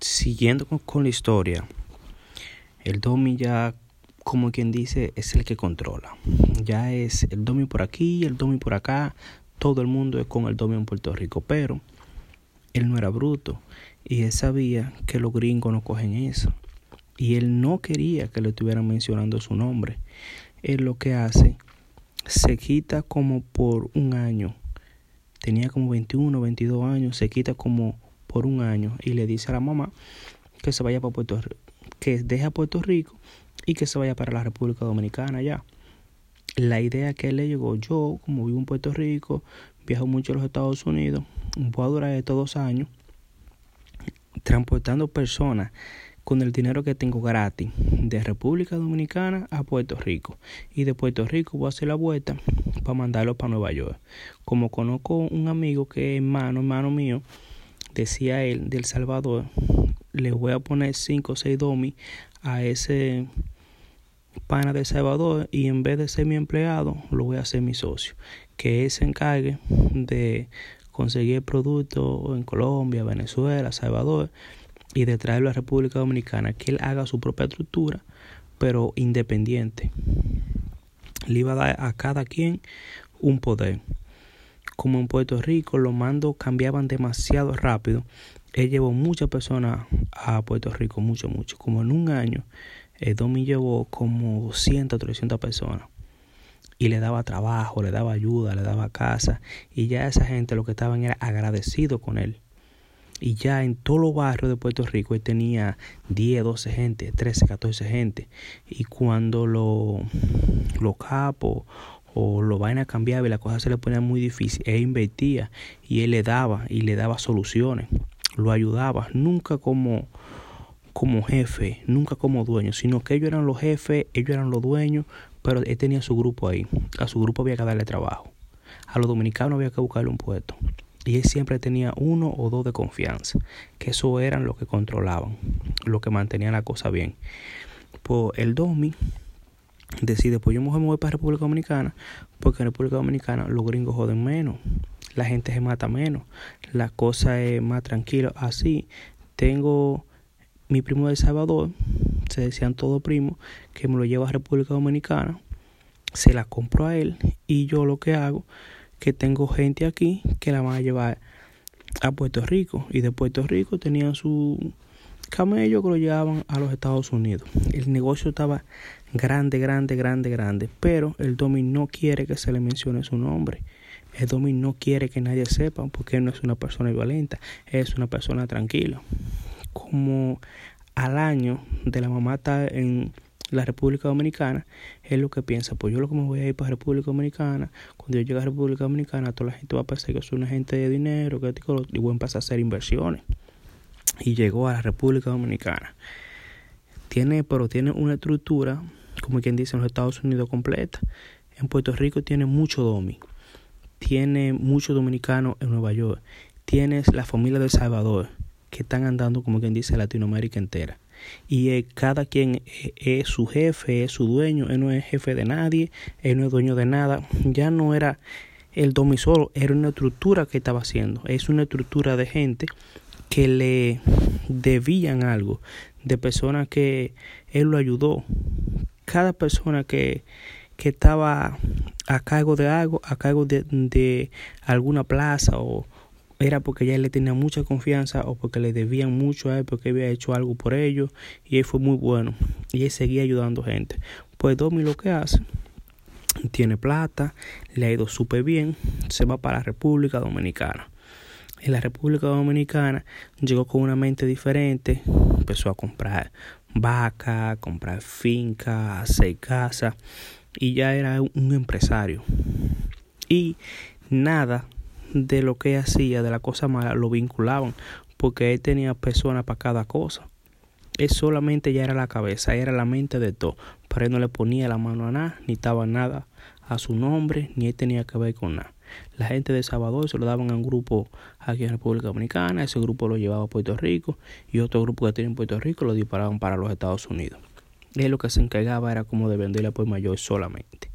siguiendo con, la historia, el Domi ya, como quien dice, es el que controla. Ya es el Domi por aquí, el Domi por acá, todo el mundo es con el Domi en Puerto Rico, pero él no era bruto y él sabía que los gringos no cogen eso. Y él no quería que le estuvieran mencionando su nombre. Él lo que hace, se quita como por un año. Tenía como 21, 22 años, se quita como por un año y le dice a la mamá que se vaya para Puerto Rico, que deje Puerto Rico y que se vaya para la República Dominicana ya. La idea que él le llegó, yo como vivo en Puerto Rico, viajo mucho a los Estados Unidos, voy a durar estos dos años transportando personas con el dinero que tengo gratis de República Dominicana a Puerto Rico y de Puerto Rico voy a hacer la vuelta para mandarlo para Nueva York. Como conozco un amigo que es hermano, hermano mío, decía él, del Salvador, le voy a poner 5 o 6 domi a ese pana de Salvador y en vez de ser mi empleado, lo voy a hacer mi socio, que él se encargue de conseguir productos en Colombia, Venezuela, Salvador y de traerlo a República Dominicana, que él haga su propia estructura, pero independiente. Le iba a dar a cada quien un poder como en Puerto Rico los mandos cambiaban demasiado rápido, él llevó muchas personas a Puerto Rico, mucho, mucho. Como en un año, el Domi llevó como 200, 300 personas. Y le daba trabajo, le daba ayuda, le daba casa. Y ya esa gente lo que estaban era agradecido con él. Y ya en todos los barrios de Puerto Rico él tenía 10, 12 gente, 13, 14 gente. Y cuando los lo capos o lo vaina cambiaba y la cosa se le ponía muy difícil, él invertía y él le daba y le daba soluciones, lo ayudaba, nunca como como jefe, nunca como dueño, sino que ellos eran los jefes, ellos eran los dueños, pero él tenía su grupo ahí, a su grupo había que darle trabajo, a los dominicanos había que buscarle un puesto, y él siempre tenía uno o dos de confianza, que eso eran los que controlaban, los que mantenían la cosa bien. Pues el Domi decide, pues yo me voy para República Dominicana, porque en República Dominicana los gringos joden menos, la gente se mata menos, la cosa es más tranquila. Así, tengo mi primo de Salvador, se decían todos primos, que me lo lleva a República Dominicana, se la compro a él y yo lo que hago, que tengo gente aquí que la van a llevar a Puerto Rico y de Puerto Rico tenían su camello que lo llevaban a los Estados Unidos. El negocio estaba grande, grande, grande, grande, pero el Domi no quiere que se le mencione su nombre. El Domi no quiere que nadie sepa porque él no es una persona violenta, es una persona tranquila. Como al año de la mamá está en la República Dominicana, él lo que piensa, pues yo lo que me voy a ir para República Dominicana, cuando yo llegue a República Dominicana, toda la gente va a pensar que soy una gente de dinero, que y voy a empezar a hacer inversiones. Y llegó a la República Dominicana. Tiene, pero tiene una estructura como quien dice en los Estados Unidos completa. En Puerto Rico tiene mucho domi, tiene mucho dominicano en Nueva York, tienes la familia de Salvador que están andando como quien dice Latinoamérica entera. Y cada quien eh, es su jefe, es su dueño, él no es jefe de nadie, él no es dueño de nada, ya no era el domi solo, era una estructura que estaba haciendo, es una estructura de gente que le debían algo, de personas que él lo ayudó, cada persona que, que estaba a cargo de algo, a cargo de, de alguna plaza o era porque ya le tenía mucha confianza o porque le debían mucho a él porque había hecho algo por ellos y él fue muy bueno y él seguía ayudando gente. Pues Domi lo que hace, tiene plata, le ha ido súper bien, se va para la República Dominicana. En la República Dominicana llegó con una mente diferente, empezó a comprar vaca, comprar finca, hacer casa y ya era un empresario. Y nada de lo que hacía, de la cosa mala, lo vinculaban porque él tenía personas para cada cosa. Él solamente ya era la cabeza, era la mente de todo, pero él no le ponía la mano a nada, ni estaba nada a su nombre, ni él tenía que ver con nada. La gente de Salvador se lo daban a un grupo aquí en República Dominicana, ese grupo lo llevaba a Puerto Rico y otro grupo que tenía en Puerto Rico lo disparaban para los Estados Unidos. Él lo que se encargaba era como de venderle por mayor solamente.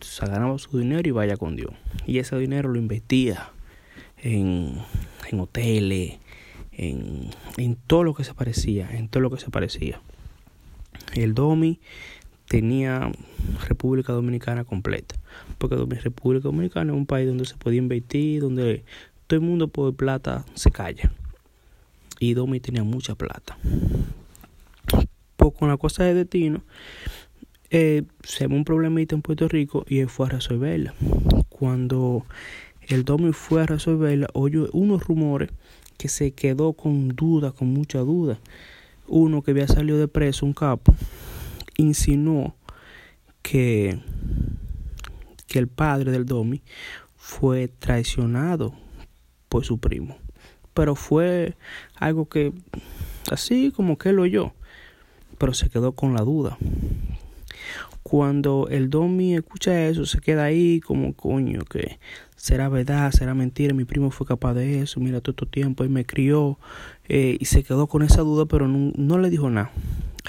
Se ganaba su dinero y vaya con Dios. Y ese dinero lo invertía en, en hoteles, en, en todo lo que se parecía, en todo lo que se parecía. El Domi tenía República Dominicana completa, porque República Dominicana es un país donde se podía invertir, donde todo el mundo por plata se calla. Y Domi tenía mucha plata. Pues con la cosa de destino, eh, se ve un problemita en Puerto Rico y él fue a resolverla. Cuando el Domi fue a resolverla, oyó unos rumores que se quedó con duda, con mucha duda. Uno que había salido de preso, un capo, insinuó que, que el padre del Domi fue traicionado por su primo. Pero fue algo que así como que lo oyó, pero se quedó con la duda. Cuando el Domi escucha eso, se queda ahí como coño, que será verdad, será mentira, mi primo fue capaz de eso, mira todo este tiempo, él me crió eh, y se quedó con esa duda, pero no, no le dijo nada.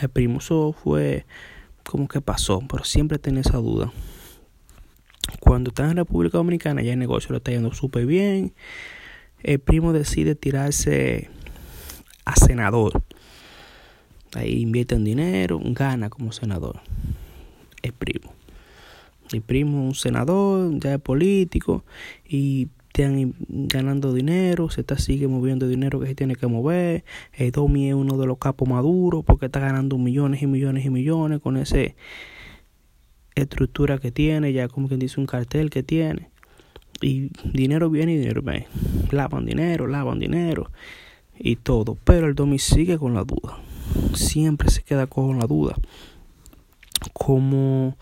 El primo eso fue como que pasó, pero siempre tenía esa duda. Cuando está en República Dominicana, ya el negocio lo está yendo súper bien. El primo decide tirarse a senador. Ahí invierte en dinero, gana como senador. El primo. El primo un senador, ya es político y están ganando dinero, se está sigue moviendo dinero que se tiene que mover. El Domi es uno de los capos maduros porque está ganando millones y millones y millones con esa estructura que tiene, ya como quien dice un cartel que tiene. Y dinero viene y dinero viene. Lavan dinero, lavan dinero y todo. Pero el Domi sigue con la duda. Siempre se queda con la duda. Como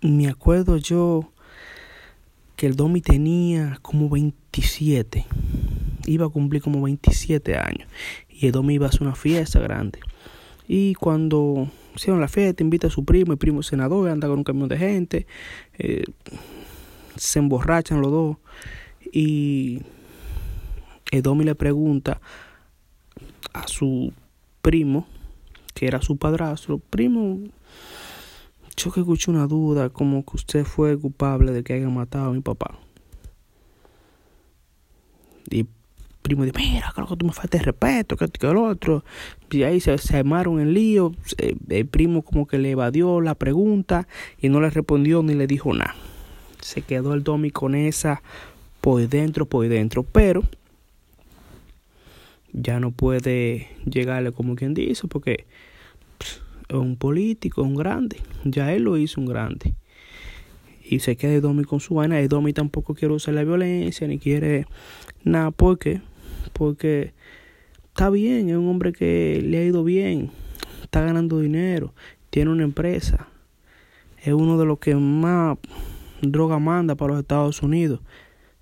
me acuerdo yo que el Domi tenía como 27. Iba a cumplir como 27 años. Y el Domi iba a hacer una fiesta grande. Y cuando hicieron la fiesta, invita a su primo, el primo senador, anda con un camión de gente. Eh, se emborrachan los dos. Y el Domi le pregunta a su primo, que era su padrastro, primo, yo que escuché una duda como que usted fue culpable de que haya matado a mi papá. Y primo dice, mira, creo que tú me faltas respeto, que, que el otro. Y ahí se, se armaron el lío. El primo como que le evadió la pregunta y no le respondió ni le dijo nada. Se quedó el Domi con esa por dentro, por dentro. Pero ya no puede llegarle como quien dice, porque un político, un grande. Ya él lo hizo un grande. Y se queda Domi con su vaina. Y Domi tampoco quiere usar la violencia ni quiere nada. ¿Por qué? Porque está bien, es un hombre que le ha ido bien. Está ganando dinero. Tiene una empresa. Es uno de los que más droga manda para los Estados Unidos.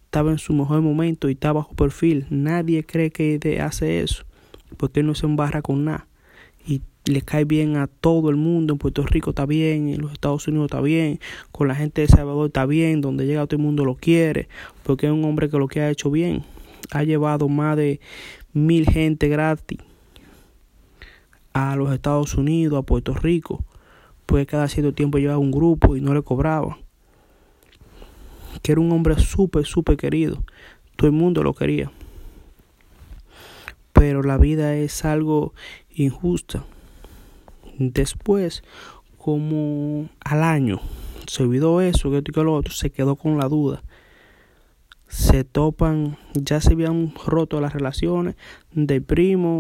Estaba en su mejor momento y está bajo perfil. Nadie cree que hace eso. Porque él no se embarra con nada. Le cae bien a todo el mundo, en Puerto Rico está bien, en los Estados Unidos está bien, con la gente de Salvador está bien, donde llega todo el mundo lo quiere, porque es un hombre que lo que ha hecho bien, ha llevado más de mil gente gratis a los Estados Unidos, a Puerto Rico, pues cada cierto tiempo llevaba un grupo y no le cobraba. Que era un hombre súper, súper querido. Todo el mundo lo quería. Pero la vida es algo injusta. Después, como al año, se olvidó eso, que que lo otro, se quedó con la duda. Se topan, ya se habían roto las relaciones del primo